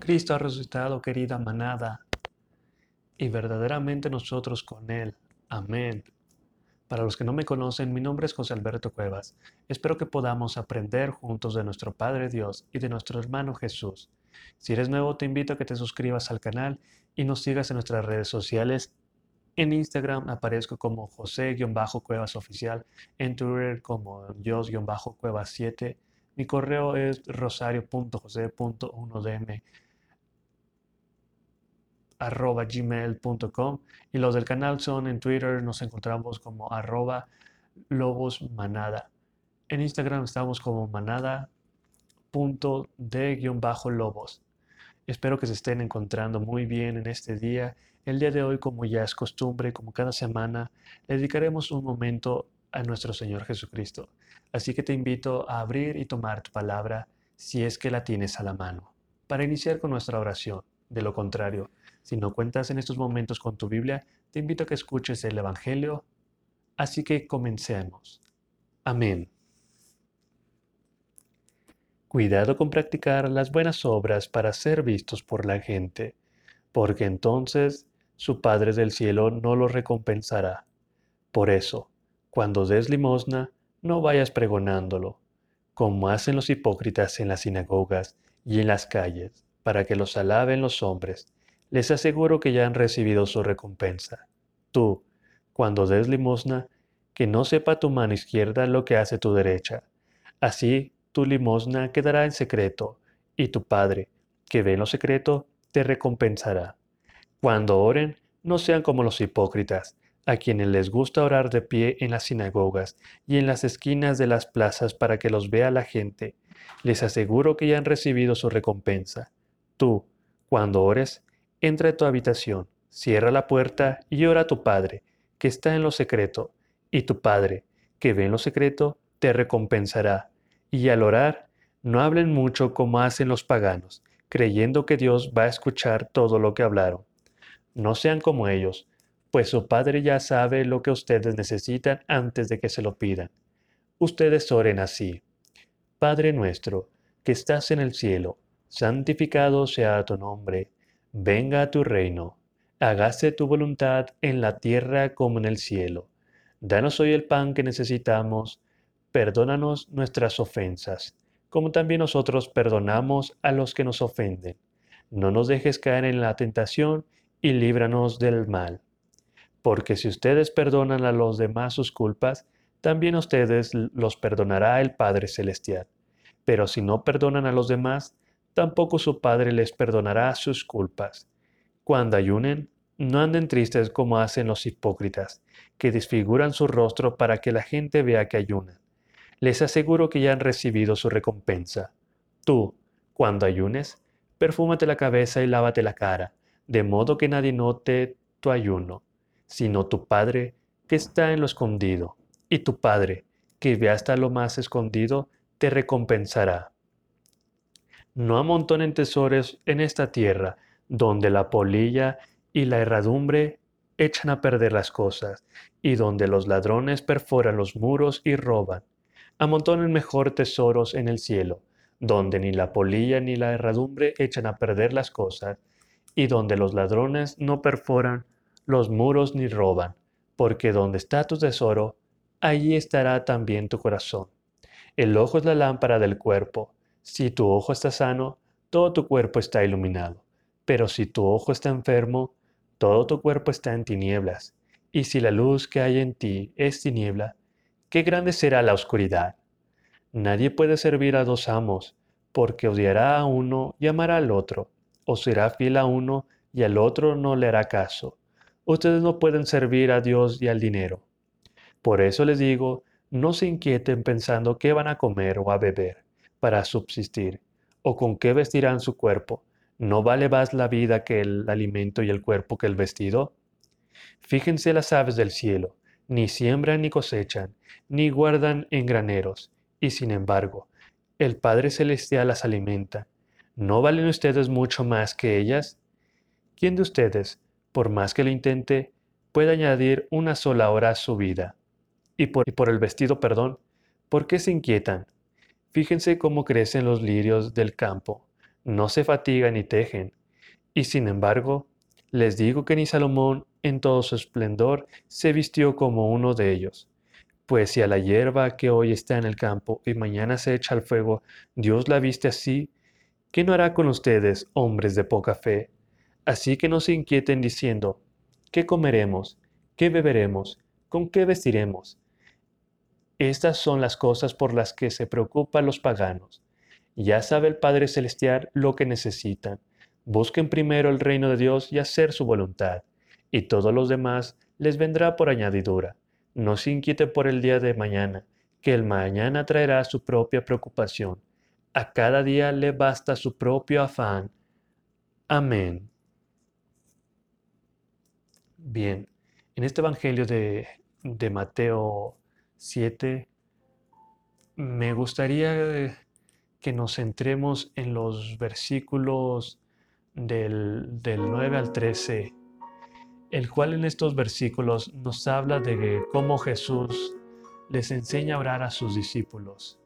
Cristo ha resucitado, querida manada, y verdaderamente nosotros con Él. Amén. Para los que no me conocen, mi nombre es José Alberto Cuevas. Espero que podamos aprender juntos de nuestro Padre Dios y de nuestro hermano Jesús. Si eres nuevo, te invito a que te suscribas al canal y nos sigas en nuestras redes sociales. En Instagram aparezco como José-Cuevas Oficial, en Twitter como Dios-Cuevas7. Mi correo es rosario.jose.1dm arroba gmail.com y los del canal son en Twitter, nos encontramos como arroba lobos manada. En Instagram estamos como manada.de-lobos. Espero que se estén encontrando muy bien en este día. El día de hoy, como ya es costumbre, como cada semana, le dedicaremos un momento a nuestro Señor Jesucristo. Así que te invito a abrir y tomar tu palabra si es que la tienes a la mano, para iniciar con nuestra oración. De lo contrario, si no cuentas en estos momentos con tu Biblia, te invito a que escuches el Evangelio. Así que comencemos. Amén. Cuidado con practicar las buenas obras para ser vistos por la gente, porque entonces su Padre del cielo no lo recompensará. Por eso, cuando des limosna, no vayas pregonándolo, como hacen los hipócritas en las sinagogas y en las calles, para que los alaben los hombres les aseguro que ya han recibido su recompensa. Tú, cuando des limosna, que no sepa tu mano izquierda lo que hace tu derecha. Así tu limosna quedará en secreto, y tu Padre, que ve en lo secreto, te recompensará. Cuando oren, no sean como los hipócritas, a quienes les gusta orar de pie en las sinagogas y en las esquinas de las plazas para que los vea la gente. Les aseguro que ya han recibido su recompensa. Tú, cuando ores, entra a tu habitación, cierra la puerta y ora a tu Padre, que está en lo secreto, y tu Padre, que ve en lo secreto, te recompensará. Y al orar, no hablen mucho como hacen los paganos, creyendo que Dios va a escuchar todo lo que hablaron. No sean como ellos, pues su Padre ya sabe lo que ustedes necesitan antes de que se lo pidan. Ustedes oren así. Padre nuestro, que estás en el cielo, santificado sea tu nombre Venga a tu reino, hágase tu voluntad en la tierra como en el cielo. Danos hoy el pan que necesitamos, perdónanos nuestras ofensas, como también nosotros perdonamos a los que nos ofenden. No nos dejes caer en la tentación y líbranos del mal. Porque si ustedes perdonan a los demás sus culpas, también ustedes los perdonará el Padre Celestial. Pero si no perdonan a los demás, tampoco su Padre les perdonará sus culpas. Cuando ayunen, no anden tristes como hacen los hipócritas, que desfiguran su rostro para que la gente vea que ayunan. Les aseguro que ya han recibido su recompensa. Tú, cuando ayunes, perfúmate la cabeza y lávate la cara, de modo que nadie note tu ayuno, sino tu Padre que está en lo escondido, y tu Padre, que ve hasta lo más escondido, te recompensará no amontonen tesoros en esta tierra, donde la polilla y la herradumbre echan a perder las cosas, y donde los ladrones perforan los muros y roban. Amontonen mejor tesoros en el cielo, donde ni la polilla ni la herradumbre echan a perder las cosas, y donde los ladrones no perforan los muros ni roban, porque donde está tu tesoro, allí estará también tu corazón. El ojo es la lámpara del cuerpo. Si tu ojo está sano, todo tu cuerpo está iluminado. Pero si tu ojo está enfermo, todo tu cuerpo está en tinieblas. Y si la luz que hay en ti es tiniebla, qué grande será la oscuridad. Nadie puede servir a dos amos, porque odiará a uno y amará al otro, o será fiel a uno y al otro no le hará caso. Ustedes no pueden servir a Dios y al dinero. Por eso les digo, no se inquieten pensando qué van a comer o a beber para subsistir, o con qué vestirán su cuerpo. ¿No vale más la vida que el alimento y el cuerpo que el vestido? Fíjense las aves del cielo, ni siembran ni cosechan, ni guardan en graneros, y sin embargo, el Padre Celestial las alimenta. ¿No valen ustedes mucho más que ellas? ¿Quién de ustedes, por más que lo intente, puede añadir una sola hora a su vida? Y por, y por el vestido, perdón, ¿por qué se inquietan? Fíjense cómo crecen los lirios del campo. no se fatigan ni tejen. Y sin embargo, les digo que ni Salomón en todo su esplendor se vistió como uno de ellos. Pues si a la hierba que hoy está en el campo y mañana se echa al fuego, Dios la viste así, ¿qué no hará con ustedes, hombres de poca fe? Así que no se inquieten diciendo, ¿qué comeremos? ¿Qué beberemos? ¿Con qué vestiremos? Estas son las cosas por las que se preocupan los paganos. Ya sabe el Padre Celestial lo que necesitan. Busquen primero el reino de Dios y hacer su voluntad, y todo lo demás les vendrá por añadidura. No se inquiete por el día de mañana, que el mañana traerá su propia preocupación. A cada día le basta su propio afán. Amén. Bien, en este Evangelio de, de Mateo 7, me gustaría que nos centremos en los versículos del, 9 al 13, el cual en estos versículos nos habla de cómo Jesús les enseña a orar a sus discípulos.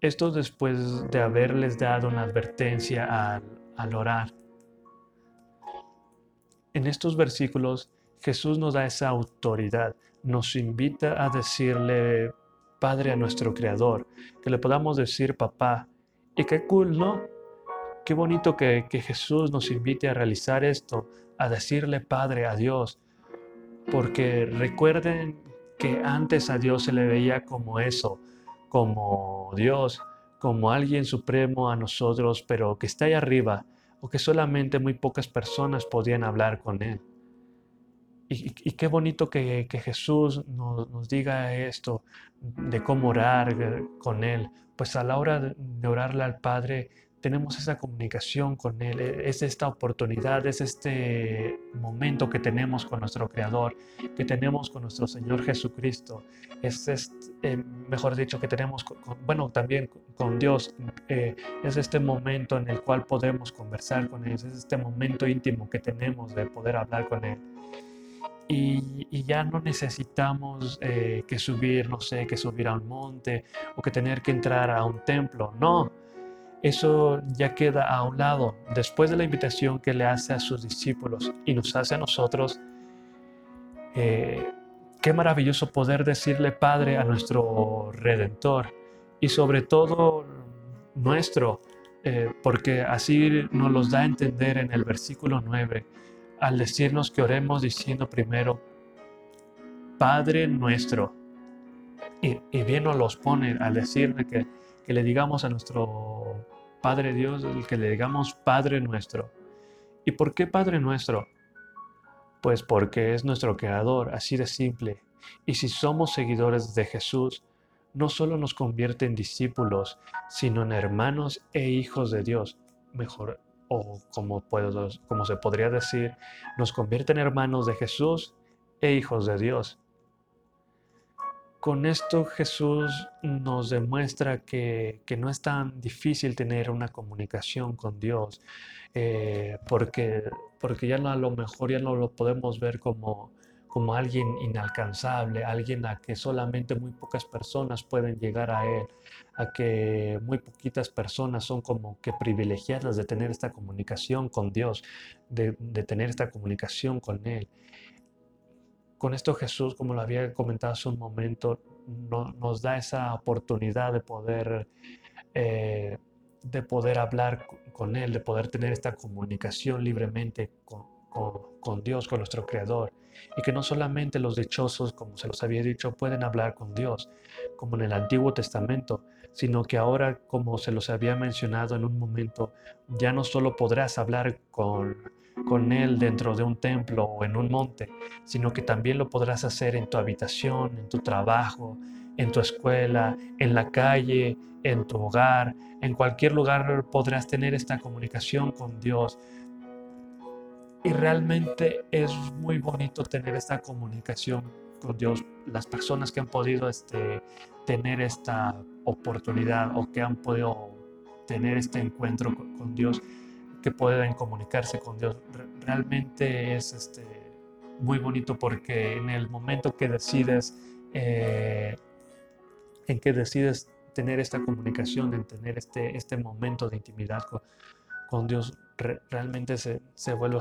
Esto después de haberles dado una advertencia al, al orar. En estos versículos Jesús nos da esa autoridad, nos invita a decirle Padre a nuestro Creador, que le podamos decir papá. Y qué cool, ¿no? Qué bonito que, Jesús nos invite a realizar esto, a decirle Padre a Dios. Porque recuerden que antes a Dios se le veía como eso, como Dios, como alguien supremo a nosotros, pero que está ahí arriba, o que solamente muy pocas personas podían hablar con Él. Y, qué bonito que, Jesús nos, diga esto de cómo orar eh, con Él. Pues a la hora de orarle al Padre, tenemos esa comunicación con Él, e, es esta oportunidad, es este momento que tenemos con nuestro Creador, que tenemos con nuestro Señor Jesucristo, es, este, mejor dicho, que tenemos, con, bueno, también con Dios, eh, es este momento en el cual podemos conversar con Él, es este momento íntimo que tenemos de poder hablar con Él y, ya no necesitamos eh, que subir, no sé, que subir a un monte o que tener que entrar a un templo. No, eso ya queda a un lado. Después de la invitación que le hace a sus discípulos y nos hace a nosotros, eh, qué maravilloso poder decirle Padre a nuestro Redentor y sobre todo nuestro, eh, porque así nos los da a entender en el versículo 9 al decirnos que oremos diciendo primero, Padre nuestro. Y, bien nos los pone al decirle que, que le digamos a nuestro Padre Dios, que le digamos Padre nuestro. ¿Y por qué Padre nuestro? Pues porque es nuestro Creador, así de simple. Y si somos seguidores de Jesús, no solo nos convierte en discípulos, sino en hermanos e hijos de Dios. Mejor, o como, como se podría decir, nos convierte en hermanos de Jesús e hijos de Dios. Con esto Jesús nos demuestra que, no es tan difícil tener una comunicación con Dios, eh, porque, porque ya a lo mejor ya no lo podemos ver como, como alguien inalcanzable, alguien a que solamente muy pocas personas pueden llegar a Él, a que muy poquitas personas son como que privilegiadas de tener esta comunicación con Dios, de, tener esta comunicación con Él. Con esto Jesús, como lo había comentado hace un momento, nos da esa oportunidad de poder, eh, de poder hablar con Él, de poder tener esta comunicación libremente con, con, Dios, con nuestro Creador. Y que no solamente los dichosos, como se los había dicho, pueden hablar con Dios, como en el Antiguo Testamento, sino que ahora, como se los había mencionado en un momento, ya no solo podrás hablar con, con Él dentro de un templo o en un monte, sino que también lo podrás hacer en tu habitación, en tu trabajo, en tu escuela, en la calle, en tu hogar, en cualquier lugar podrás tener esta comunicación con Dios y realmente es muy bonito tener esta comunicación con Dios. Las personas que han podido este, tener esta oportunidad o que han podido tener este encuentro con, Dios, que pueden comunicarse con Dios, realmente es este, muy bonito porque en el momento que decides, eh, en que decides tener esta comunicación, de tener este, este momento de intimidad con, con Dios, realmente se, se vuelve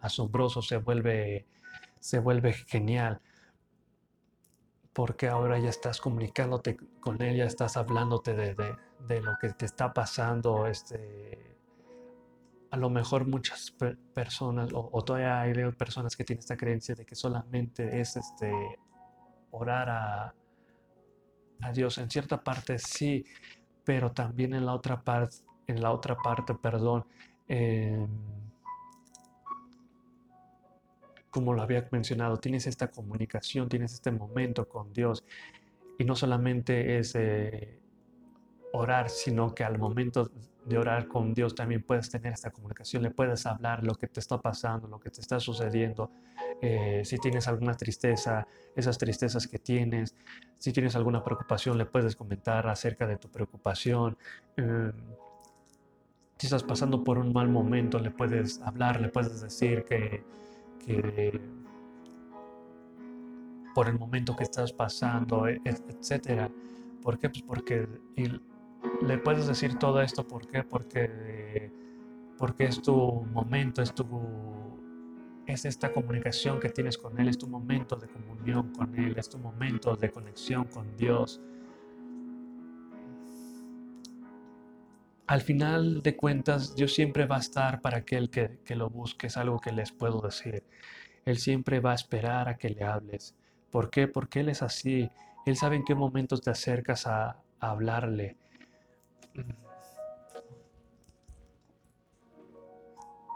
asombroso, se vuelve, se vuelve genial porque ahora ya estás comunicándote con Él, ya estás hablándote de, de, lo que te está pasando, este, a lo mejor muchas personas, o, todavía hay personas que tienen esta creencia de que solamente es este, orar a, a Dios. En cierta parte sí, pero también en la otra parte, en la otra parte, perdón, em, como lo había mencionado, tienes esta comunicación, tienes este momento con Dios. Y no solamente es eh, orar, sino que al momento de orar con Dios también puedes tener esta comunicación, le puedes hablar lo que te está pasando, lo que te está sucediendo. Eh, si tienes alguna tristeza, esas tristezas que tienes, si tienes alguna preocupación, le puedes comentar acerca de tu preocupación. Eh, si estás pasando por un mal momento, le puedes hablar, le puedes decir que, por el momento que estás pasando, e, etc. ¿Por qué? Pues porque le puedes decir todo esto, ¿por qué? Porque, porque es tu momento, es tu es esta comunicación que tienes con Él, es tu momento de comunión con Él, es tu momento de conexión con Dios. Al final de cuentas, Dios siempre va a estar para aquel que, que lo busque, es algo que les puedo decir. Él siempre va a esperar a que le hables. ¿Por qué? Porque Él es así. Él sabe en qué momentos te acercas a, hablarle.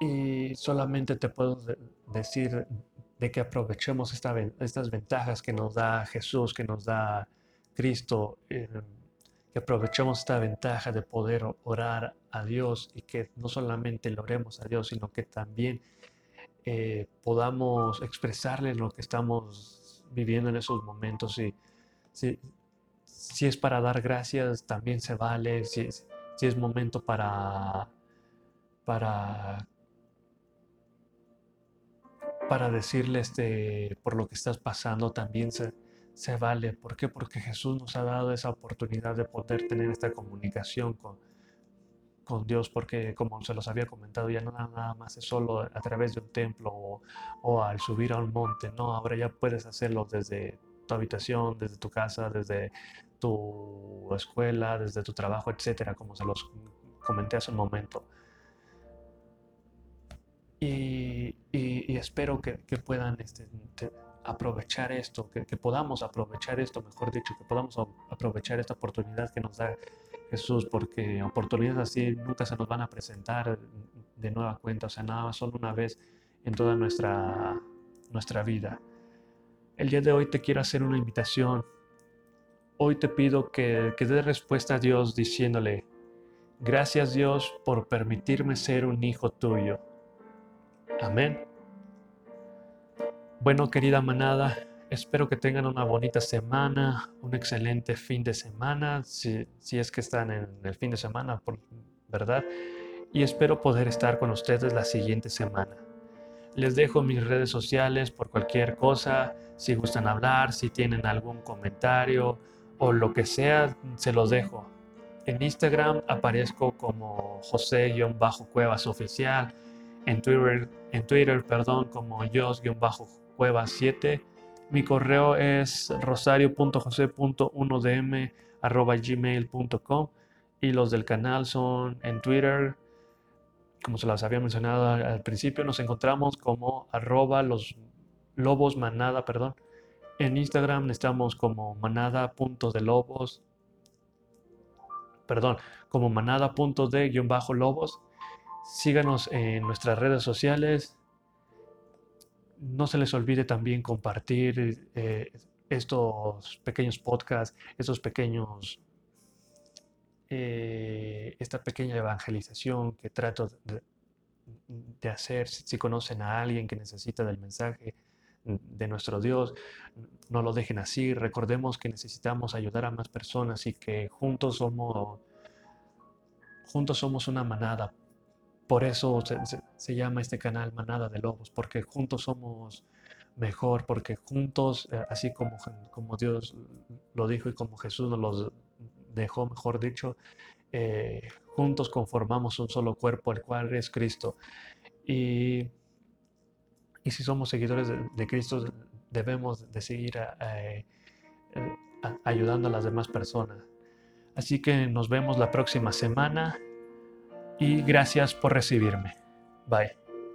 Y solamente te puedo decir de que aprovechemos estas ventajas que nos da Jesús, que nos da Cristo, eh, que aprovechemos esta ventaja de poder orar a Dios y que no solamente le oremos a Dios, sino que también eh, podamos expresarle lo que estamos viviendo en esos momentos. Y, si, es para dar gracias, también se vale. Si, si es momento para, para, para decirle este, por lo que estás pasando, también se, se vale. ¿Por qué? Porque Jesús nos ha dado esa oportunidad de poder tener esta comunicación con, con Dios, porque como se los había comentado, ya no nada más es solo a través de un templo o, o, al subir a un monte, no, ahora ya puedes hacerlo desde tu habitación, desde tu casa, desde tu escuela, desde tu trabajo, etcétera, como se los comenté hace un momento. Y, espero que, puedan este, aprovechar esto, que, podamos aprovechar esto, mejor dicho, que podamos aprovechar esta oportunidad que nos da Jesús, porque oportunidades así nunca se nos van a presentar de nueva cuenta, o sea, nada más solo una vez en toda nuestra, nuestra vida. El día de hoy te quiero hacer una invitación Hoy te pido que, que des respuesta a Dios diciéndole, gracias Dios por permitirme ser un hijo tuyo. Amén. Bueno, querida manada, espero que tengan una bonita semana, un excelente fin de semana, si, es que están en el fin de semana, por, ¿verdad? Y espero poder estar con ustedes la siguiente semana. Les dejo mis redes sociales por cualquier cosa, si gustan hablar, si tienen algún comentario o lo que sea, se los dejo. En Instagram aparezco como José-Cuevas Oficial, en Twitter, en Twitter perdón, como Jos-Cuevas 7. Mi correo es rosario.jose.1dm.gmail.com y los del canal son en Twitter, como se las había mencionado al principio, nos encontramos como arroba los lobos manada, perdón, en Instagram estamos como manada.de-lobos, perdón, como manada.de-lobos. Síganos en nuestras redes sociales. No se les olvide también compartir eh, estos pequeños podcasts, estos pequeños, eh, esta pequeña evangelización que trato de, hacer. Si conocen a alguien que necesita del mensaje, de nuestro Dios. No lo dejen así. Recordemos que necesitamos ayudar a más personas y que juntos somos, juntos somos una manada. Por eso se, llama este canal Manada de Lobos, porque juntos somos mejor, porque juntos, eh, así como, como Dios lo dijo y como Jesús nos, dejó, mejor dicho, eh, juntos conformamos un solo cuerpo, el cual es Cristo. Y, y si somos seguidores de, Cristo, debemos de seguir eh, ayudando a las demás personas. Así que nos vemos la próxima semana y gracias por recibirme. Bye.